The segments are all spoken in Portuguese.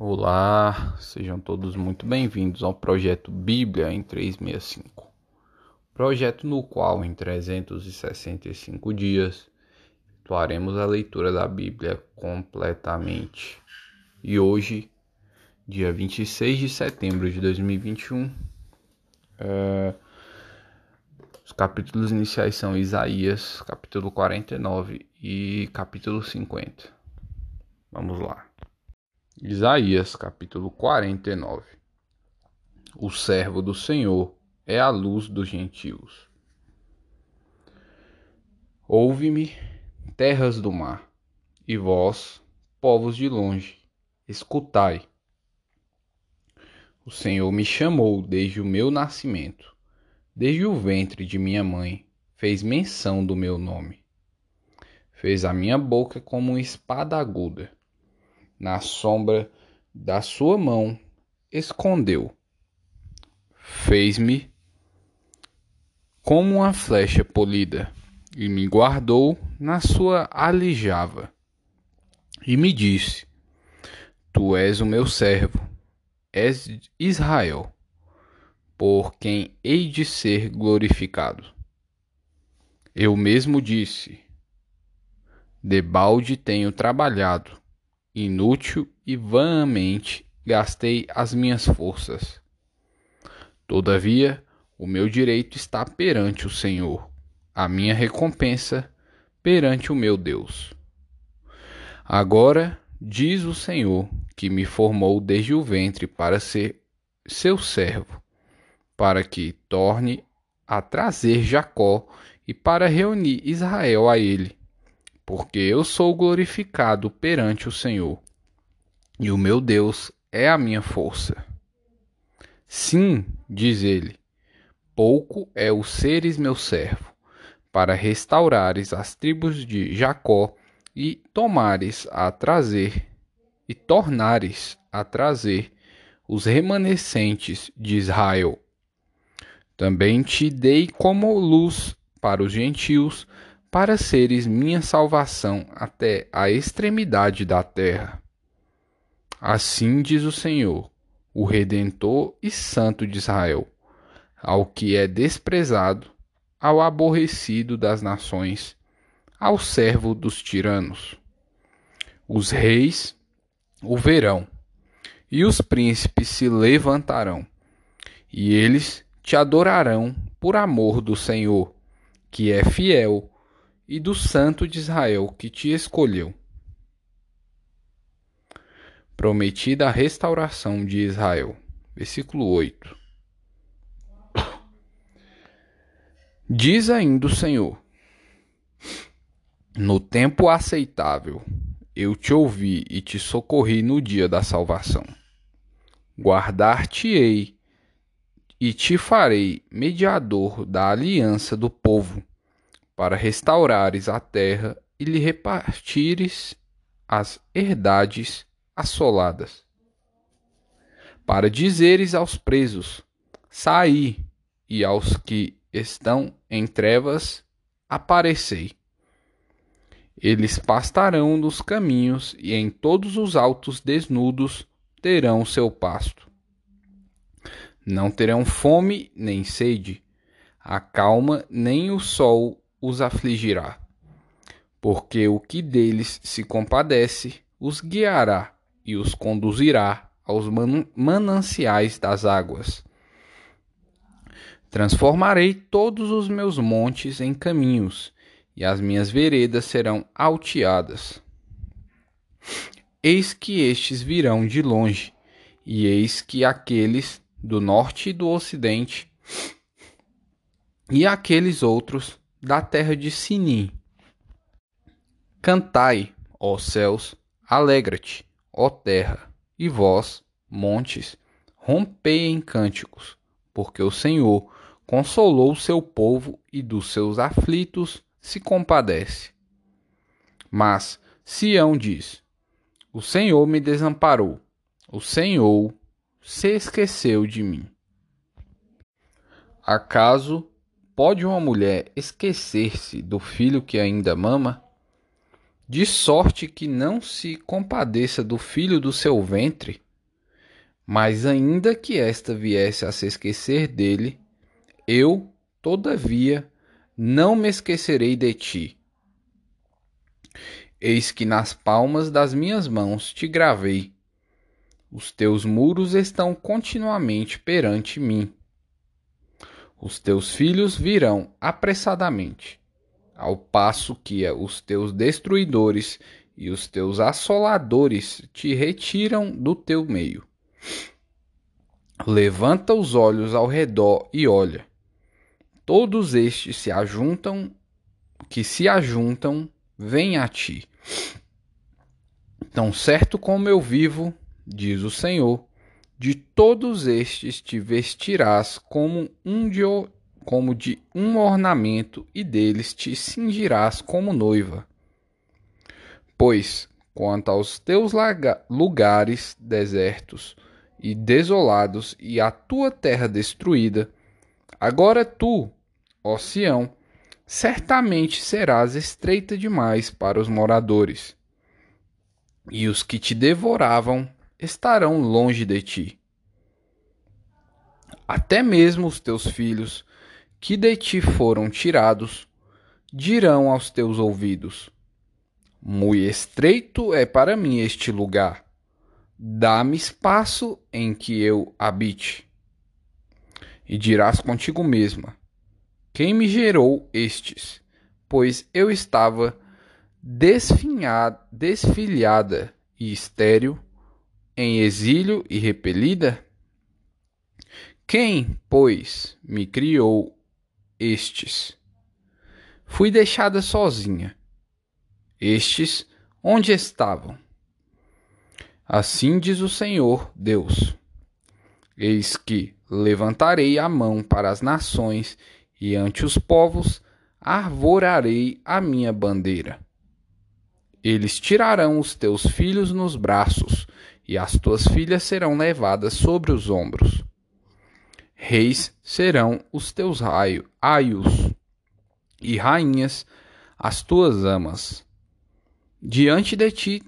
Olá, sejam todos muito bem-vindos ao projeto Bíblia em 365. Projeto no qual, em 365 dias, efetuaremos a leitura da Bíblia completamente. E hoje, dia 26 de setembro de 2021, é... os capítulos iniciais são Isaías, capítulo 49 e capítulo 50. Vamos lá. Isaías capítulo 49 O servo do Senhor é a luz dos gentios. Ouve-me, terras do mar, e vós, povos de longe, escutai. O Senhor me chamou desde o meu nascimento, desde o ventre de minha mãe, fez menção do meu nome. Fez a minha boca como uma espada aguda na sombra da sua mão escondeu. Fez-me como uma flecha polida e me guardou na sua alijava. E me disse: Tu és o meu servo, és Israel, por quem hei de ser glorificado. Eu mesmo disse: Debalde tenho trabalhado inútil e vanamente gastei as minhas forças. Todavia, o meu direito está perante o Senhor, a minha recompensa perante o meu Deus. Agora, diz o Senhor, que me formou desde o ventre para ser seu servo, para que torne a trazer Jacó e para reunir Israel a ele porque eu sou glorificado perante o Senhor, e o meu Deus é a minha força. Sim, diz ele, pouco é o seres meu servo, para restaurares as tribos de Jacó e tomares a trazer e tornares a trazer os remanescentes de Israel. Também te dei como luz para os gentios, para seres minha salvação até a extremidade da terra. Assim diz o Senhor, o Redentor e Santo de Israel, ao que é desprezado, ao aborrecido das nações, ao servo dos tiranos. Os reis o verão, e os príncipes se levantarão, e eles te adorarão por amor do Senhor, que é fiel e do Santo de Israel que te escolheu. Prometida a restauração de Israel. Versículo 8. Diz ainda o Senhor: No tempo aceitável eu te ouvi e te socorri no dia da salvação. Guardar-te-ei e te farei mediador da aliança do povo para restaurares a terra e lhe repartires as herdades assoladas. Para dizeres aos presos: Saí, e aos que estão em trevas, aparecei. Eles pastarão nos caminhos e em todos os altos desnudos terão seu pasto. Não terão fome nem sede, a calma nem o sol os afligirá, porque o que deles se compadece os guiará e os conduzirá aos man mananciais das águas. Transformarei todos os meus montes em caminhos, e as minhas veredas serão alteadas. Eis que estes virão de longe, e eis que aqueles do norte e do ocidente, e aqueles outros da terra de Sinim. Cantai, ó céus, alegra-te, ó terra, e vós, montes, rompei em cânticos, porque o Senhor consolou o seu povo e dos seus aflitos se compadece. Mas Sião diz: O Senhor me desamparou, o Senhor se esqueceu de mim. Acaso Pode uma mulher esquecer-se do filho que ainda mama? De sorte que não se compadeça do filho do seu ventre, Mas ainda que esta viesse a se esquecer dele, eu, todavia, não me esquecerei de ti. Eis que nas palmas das minhas mãos te gravei. Os teus muros estão continuamente perante mim. Os teus filhos virão apressadamente, ao passo que os teus destruidores e os teus assoladores te retiram do teu meio. Levanta os olhos ao redor e olha. Todos estes se ajuntam, que se ajuntam, vêm a ti. Tão certo como eu vivo, diz o Senhor, de todos estes te vestirás como um de, como de um ornamento, e deles te cingirás como noiva. Pois, quanto aos teus lugares desertos e desolados e a tua terra destruída, agora tu, ó Sião, certamente serás estreita demais para os moradores, e os que te devoravam estarão longe de ti. Até mesmo os teus filhos, que de ti foram tirados, dirão aos teus ouvidos: Muito estreito é para mim este lugar. Dá-me espaço em que eu habite. E dirás contigo mesma: Quem me gerou estes? Pois eu estava desfinhada, desfilhada e estéril, em exílio e repelida? Quem, pois, me criou estes? Fui deixada sozinha estes onde estavam? Assim diz o Senhor Deus: Eis que levantarei a mão para as nações e ante os povos arvorarei a minha bandeira. Eles tirarão os teus filhos nos braços, e as tuas filhas serão levadas sobre os ombros. Reis serão os teus raios, aios, e rainhas as tuas amas. Diante de ti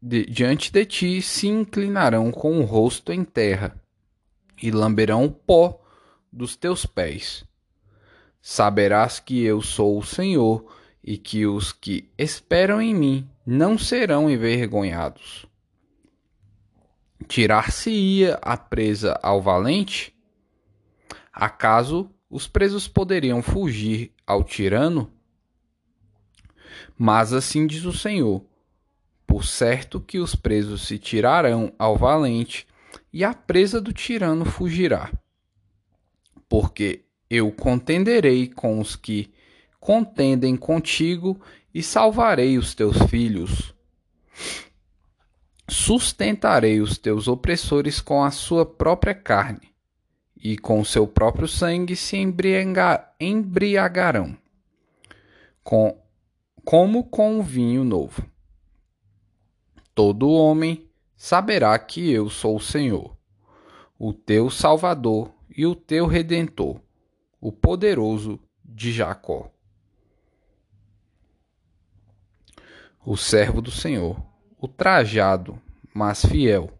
de, diante de ti se inclinarão com o rosto em terra e lamberão o pó dos teus pés. Saberás que eu sou o Senhor e que os que esperam em mim não serão envergonhados. Tirar-se-ia a presa ao valente? Acaso os presos poderiam fugir ao tirano? Mas assim diz o Senhor: Por certo que os presos se tirarão ao valente, e a presa do tirano fugirá. Porque eu contenderei com os que contendem contigo e salvarei os teus filhos. Sustentarei os teus opressores com a sua própria carne, e com seu próprio sangue se embriagarão. Com como com um vinho novo. Todo homem saberá que eu sou o Senhor, o teu Salvador e o teu Redentor, o poderoso de Jacó. O servo do Senhor, o trajado, mas fiel.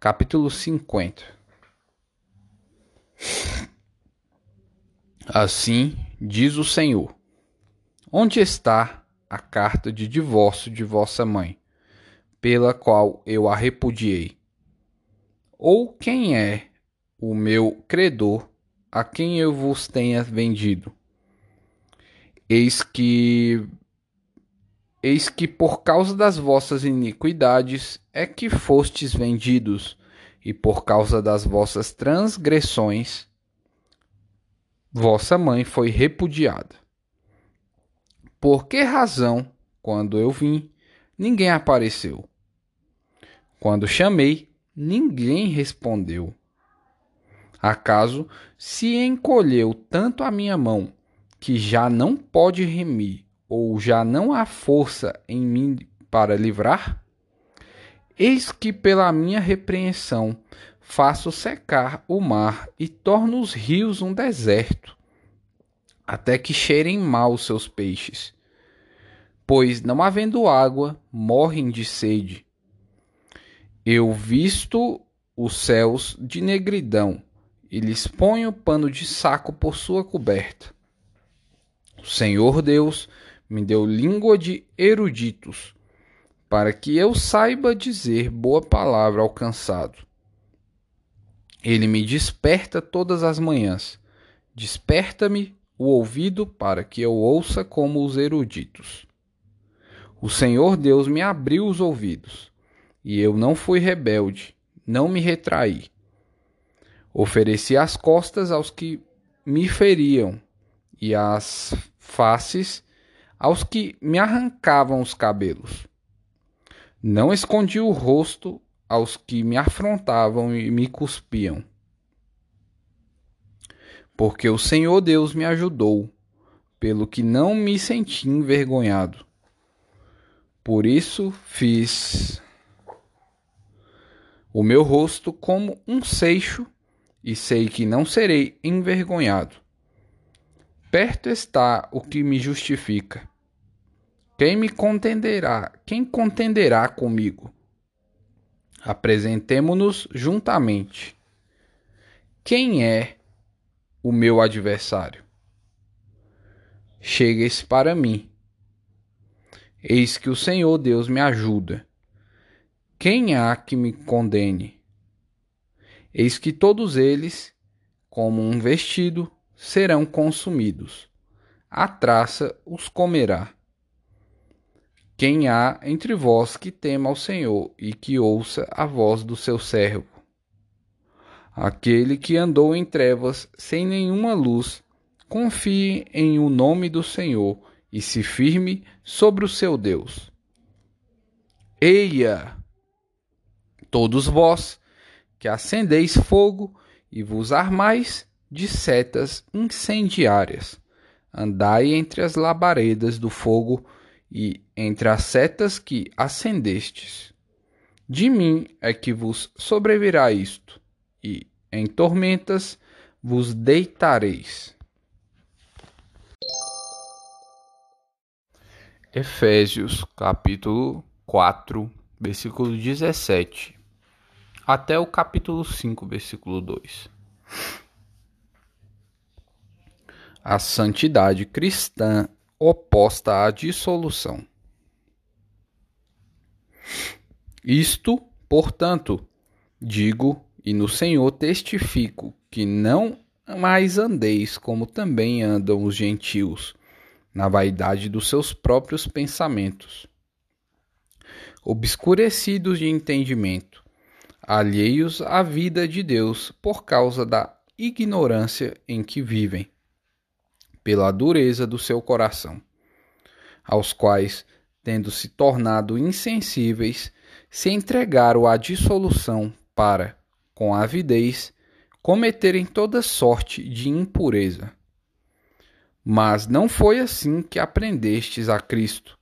Capítulo 50 Assim diz o Senhor Onde está a carta de divórcio de vossa mãe, pela qual eu a repudiei? Ou quem é o meu credor a quem eu vos tenha vendido? Eis que eis que por causa das vossas iniquidades é que fostes vendidos, e por causa das vossas transgressões vossa mãe foi repudiada. Por que razão, quando eu vim, ninguém apareceu? Quando chamei, ninguém respondeu. Acaso se encolheu tanto a minha mão que já não pode remir, ou já não há força em mim para livrar? Eis que pela minha repreensão faço secar o mar e torno os rios um deserto, até que cheirem mal os seus peixes pois não havendo água, morrem de sede. Eu visto os céus de negridão e lhes ponho pano de saco por sua coberta. O Senhor Deus me deu língua de eruditos, para que eu saiba dizer boa palavra ao cansado. Ele me desperta todas as manhãs. Desperta-me o ouvido para que eu ouça como os eruditos. O Senhor Deus me abriu os ouvidos, e eu não fui rebelde, não me retraí. Ofereci as costas aos que me feriam, e as faces aos que me arrancavam os cabelos. Não escondi o rosto aos que me afrontavam e me cuspiam. Porque o Senhor Deus me ajudou, pelo que não me senti envergonhado. Por isso fiz o meu rosto como um seixo, e sei que não serei envergonhado. Perto está o que me justifica. Quem me contenderá? Quem contenderá comigo? Apresentemo-nos juntamente. Quem é o meu adversário? Chegues para mim Eis que o Senhor Deus me ajuda. Quem há que me condene? Eis que todos eles, como um vestido, serão consumidos. A traça os comerá. Quem há entre vós que tema ao Senhor e que ouça a voz do seu servo? Aquele que andou em trevas sem nenhuma luz, confie em o nome do Senhor e se firme sobre o seu Deus. Eia, todos vós que acendeis fogo e vos armais de setas incendiárias, andai entre as labaredas do fogo e entre as setas que acendestes. De mim é que vos sobrevirá isto, e em tormentas vos deitareis. Efésios capítulo 4, versículo 17, até o capítulo 5, versículo 2. A santidade cristã oposta à dissolução. Isto, portanto, digo e no Senhor testifico que não mais andeis como também andam os gentios na vaidade dos seus próprios pensamentos. Obscurecidos de entendimento, alheios à vida de Deus por causa da ignorância em que vivem, pela dureza do seu coração, aos quais, tendo se tornado insensíveis, se entregaram à dissolução para, com avidez, cometerem toda sorte de impureza mas não foi assim que aprendestes a Cristo.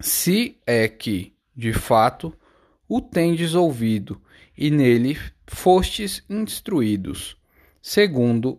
Se é que, de fato, o tendes ouvido e nele fostes instruídos, segundo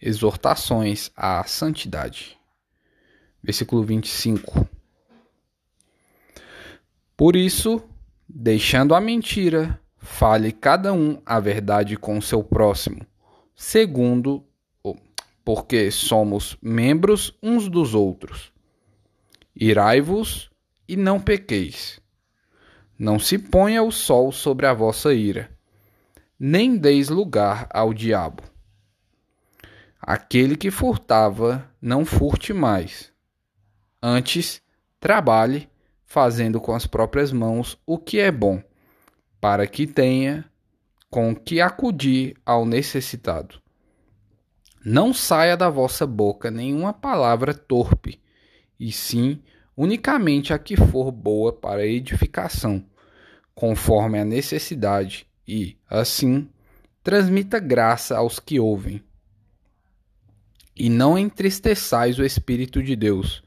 Exortações à santidade. Versículo 25. Por isso, deixando a mentira, Fale cada um a verdade com o seu próximo, segundo, porque somos membros uns dos outros. Irai-vos e não pequeis. Não se ponha o sol sobre a vossa ira, nem deis lugar ao diabo. Aquele que furtava, não furte mais. Antes, trabalhe, fazendo com as próprias mãos o que é bom para que tenha com que acudir ao necessitado. Não saia da vossa boca nenhuma palavra torpe, e sim unicamente a que for boa para edificação, conforme a necessidade, e, assim, transmita graça aos que ouvem. E não entristeçais o Espírito de Deus,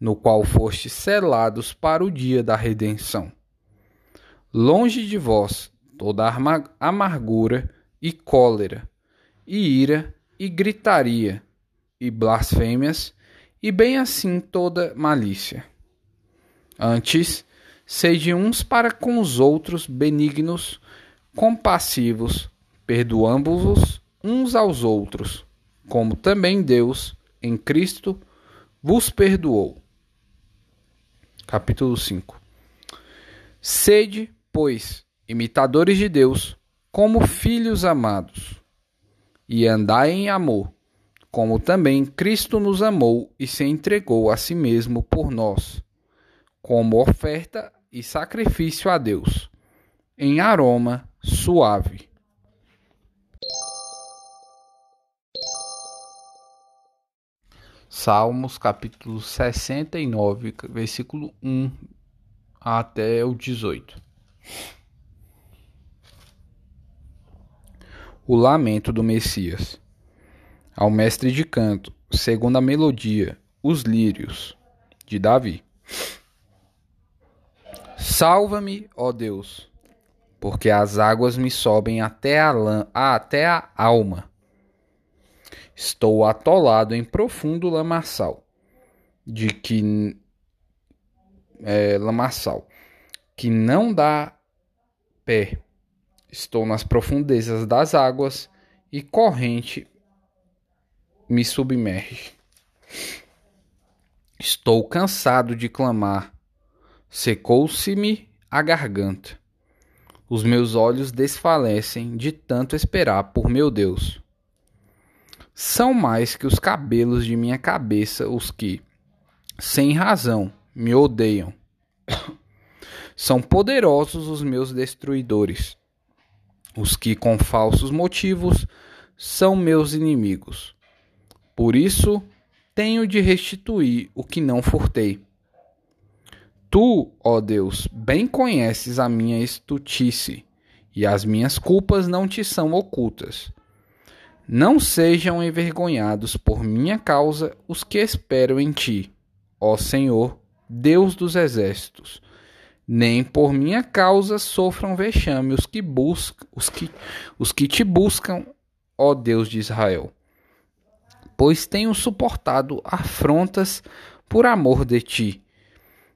no qual fostes selados para o dia da redenção. Longe de vós toda amargura e cólera, e ira, e gritaria, e blasfêmias, e bem assim toda malícia. Antes, sede uns para com os outros benignos, compassivos, perdoando-vos uns aos outros, como também Deus, em Cristo, vos perdoou. Capítulo 5 Sede, pois, imitadores de Deus, como filhos amados, e andai em amor, como também Cristo nos amou e se entregou a si mesmo por nós, como oferta e sacrifício a Deus, em aroma suave. Salmos capítulo 69, versículo 1 até o 18. O lamento do Messias. Ao mestre de canto, segundo a melodia, os lírios, de Davi. Salva-me, ó Deus, porque as águas me sobem até a, lã, até a alma. Estou atolado em profundo lamaçal, de que é, lamaçal, que não dá pé Estou nas profundezas das águas e corrente me submerge. Estou cansado de clamar. Secou-se-me a garganta. Os meus olhos desfalecem de tanto esperar por meu Deus. São mais que os cabelos de minha cabeça os que, sem razão, me odeiam. São poderosos os meus destruidores os que com falsos motivos são meus inimigos. Por isso tenho de restituir o que não furtei. Tu, ó Deus, bem conheces a minha estutice, e as minhas culpas não te são ocultas. Não sejam envergonhados por minha causa os que esperam em ti, ó Senhor, Deus dos exércitos nem por minha causa sofram vexame os que buscam, os que, os que te buscam, ó Deus de Israel. Pois tenho suportado afrontas por amor de ti,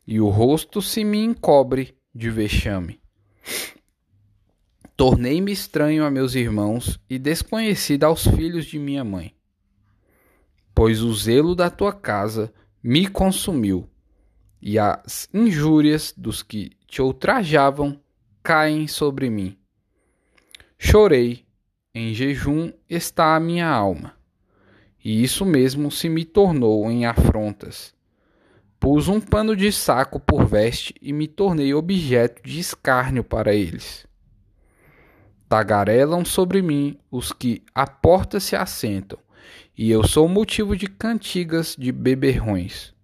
e o rosto se me encobre de vexame. Tornei-me estranho a meus irmãos e desconhecido aos filhos de minha mãe. Pois o zelo da tua casa me consumiu e as injúrias dos que te ultrajavam caem sobre mim. Chorei, em jejum está a minha alma, e isso mesmo se me tornou em afrontas. Pus um pano de saco por veste e me tornei objeto de escárnio para eles. Tagarelam sobre mim os que à porta se assentam, e eu sou motivo de cantigas de beberrões.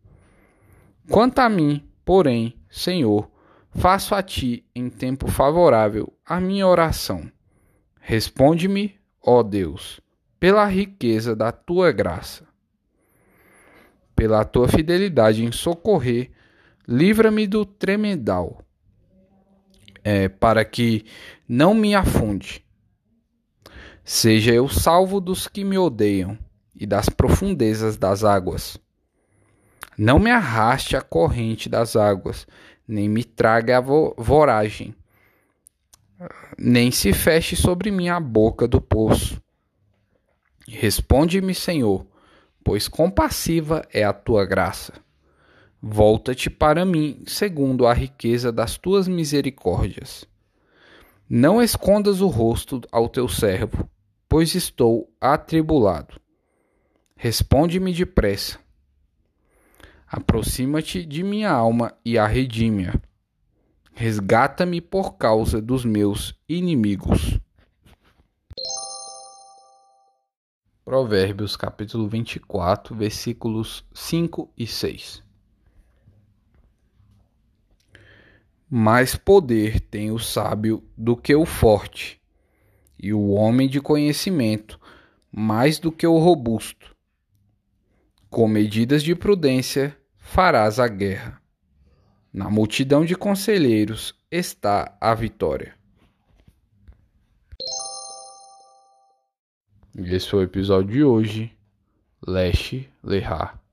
Quanto a mim, porém, Senhor, faço a ti em tempo favorável a minha oração. Responde-me, ó Deus, pela riqueza da tua graça. Pela tua fidelidade em socorrer, livra-me do tremedal, é, para que não me afunde. Seja eu salvo dos que me odeiam e das profundezas das águas. Não me arraste a corrente das águas, nem me traga a voragem, nem se feche sobre mim a boca do poço. Responde-me, Senhor, pois compassiva é a tua graça. Volta-te para mim, segundo a riqueza das tuas misericórdias. Não escondas o rosto ao teu servo, pois estou atribulado. Responde-me depressa Aproxima-te de minha alma e a redime Resgata-me por causa dos meus inimigos. Provérbios capítulo 24, versículos 5 e 6. Mais poder tem o sábio do que o forte, e o homem de conhecimento mais do que o robusto. Com medidas de prudência farás a guerra. Na multidão de conselheiros está a vitória. Esse foi o episódio de hoje. Leste Lehar.